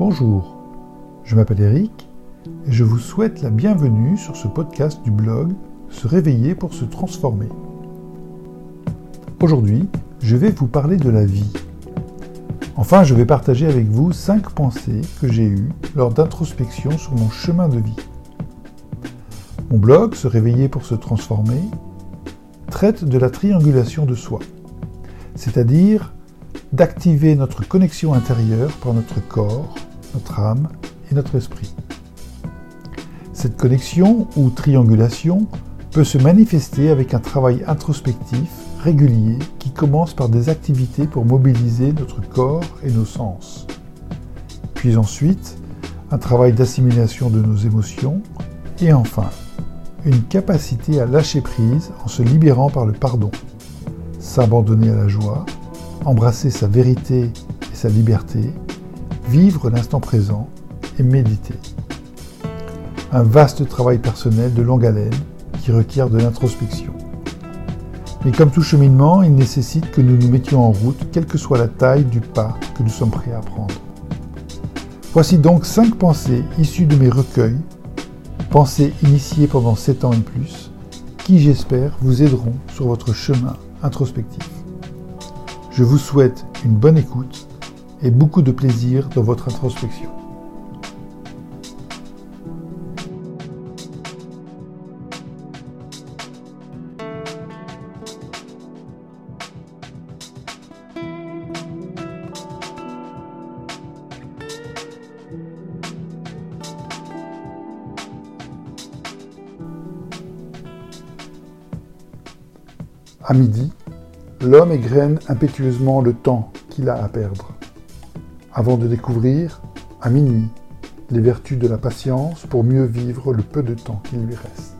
Bonjour, je m'appelle Eric et je vous souhaite la bienvenue sur ce podcast du blog Se réveiller pour se transformer. Aujourd'hui, je vais vous parler de la vie. Enfin, je vais partager avec vous cinq pensées que j'ai eues lors d'introspection sur mon chemin de vie. Mon blog Se réveiller pour se transformer traite de la triangulation de soi, c'est-à-dire d'activer notre connexion intérieure par notre corps, notre âme et notre esprit. Cette connexion ou triangulation peut se manifester avec un travail introspectif régulier qui commence par des activités pour mobiliser notre corps et nos sens. Puis ensuite, un travail d'assimilation de nos émotions et enfin, une capacité à lâcher prise en se libérant par le pardon, s'abandonner à la joie, embrasser sa vérité et sa liberté, vivre l'instant présent et méditer. Un vaste travail personnel de longue haleine qui requiert de l'introspection. Mais comme tout cheminement, il nécessite que nous nous mettions en route, quelle que soit la taille du pas que nous sommes prêts à prendre. Voici donc cinq pensées issues de mes recueils, pensées initiées pendant sept ans et plus, qui j'espère vous aideront sur votre chemin introspectif. Je vous souhaite une bonne écoute et beaucoup de plaisir dans votre introspection. À midi, l'homme égrène impétueusement le temps qu'il a à perdre, avant de découvrir, à minuit, les vertus de la patience pour mieux vivre le peu de temps qu'il lui reste.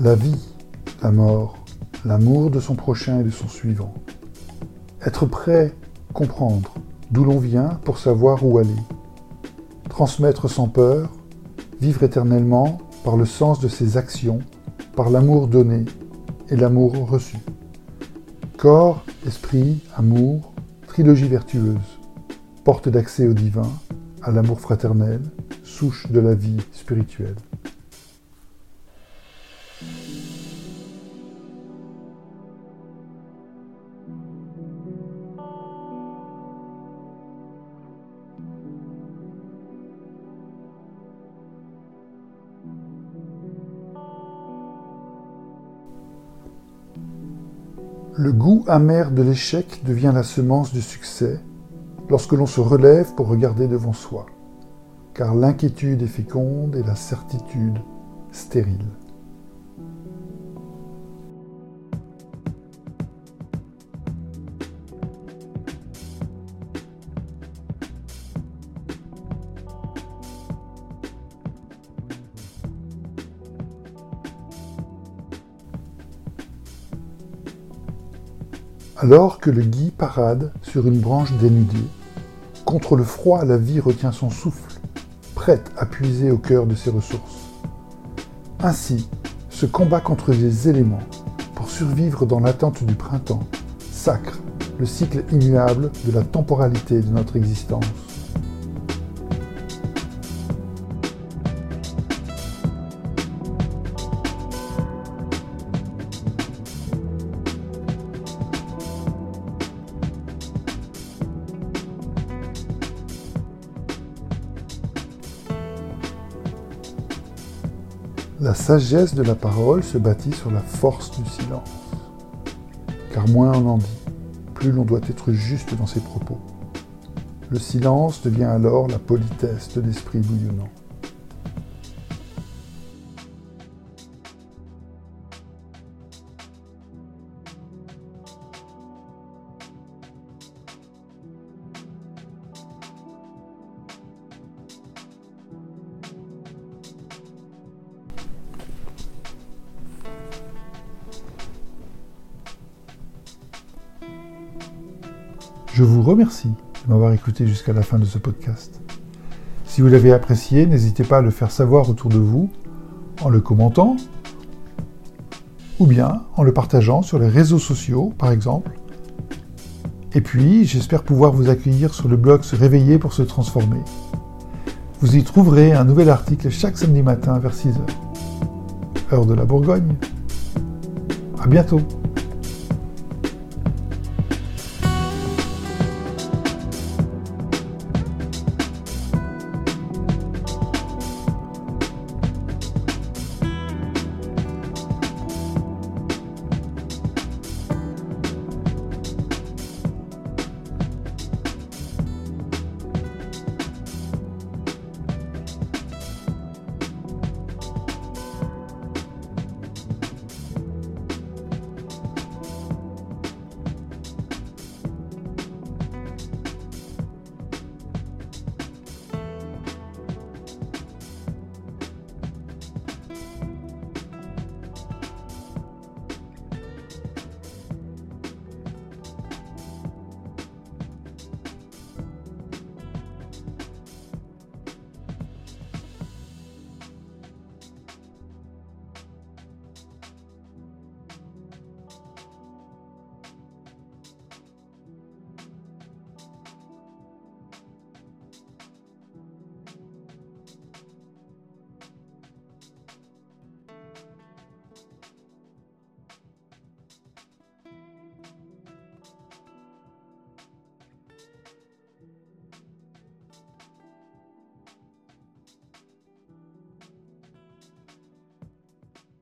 La vie, la mort, l'amour de son prochain et de son suivant. Être prêt, comprendre d'où l'on vient pour savoir où aller. Transmettre sans peur, vivre éternellement par le sens de ses actions, par l'amour donné et l'amour reçu. Corps, esprit, amour, trilogie vertueuse, porte d'accès au divin, à l'amour fraternel, souche de la vie spirituelle. Le goût amer de l'échec devient la semence du succès lorsque l'on se relève pour regarder devant soi, car l'inquiétude est féconde et la certitude stérile. Alors que le gui parade sur une branche dénudée, contre le froid, la vie retient son souffle, prête à puiser au cœur de ses ressources. Ainsi, ce combat contre les éléments pour survivre dans l'attente du printemps sacre le cycle immuable de la temporalité de notre existence. La sagesse de la parole se bâtit sur la force du silence. Car moins on en dit, plus l'on doit être juste dans ses propos. Le silence devient alors la politesse de l'esprit bouillonnant. Je vous remercie de m'avoir écouté jusqu'à la fin de ce podcast. Si vous l'avez apprécié, n'hésitez pas à le faire savoir autour de vous en le commentant ou bien en le partageant sur les réseaux sociaux, par exemple. Et puis, j'espère pouvoir vous accueillir sur le blog Se réveiller pour se transformer. Vous y trouverez un nouvel article chaque samedi matin vers 6h. Heure de la Bourgogne. À bientôt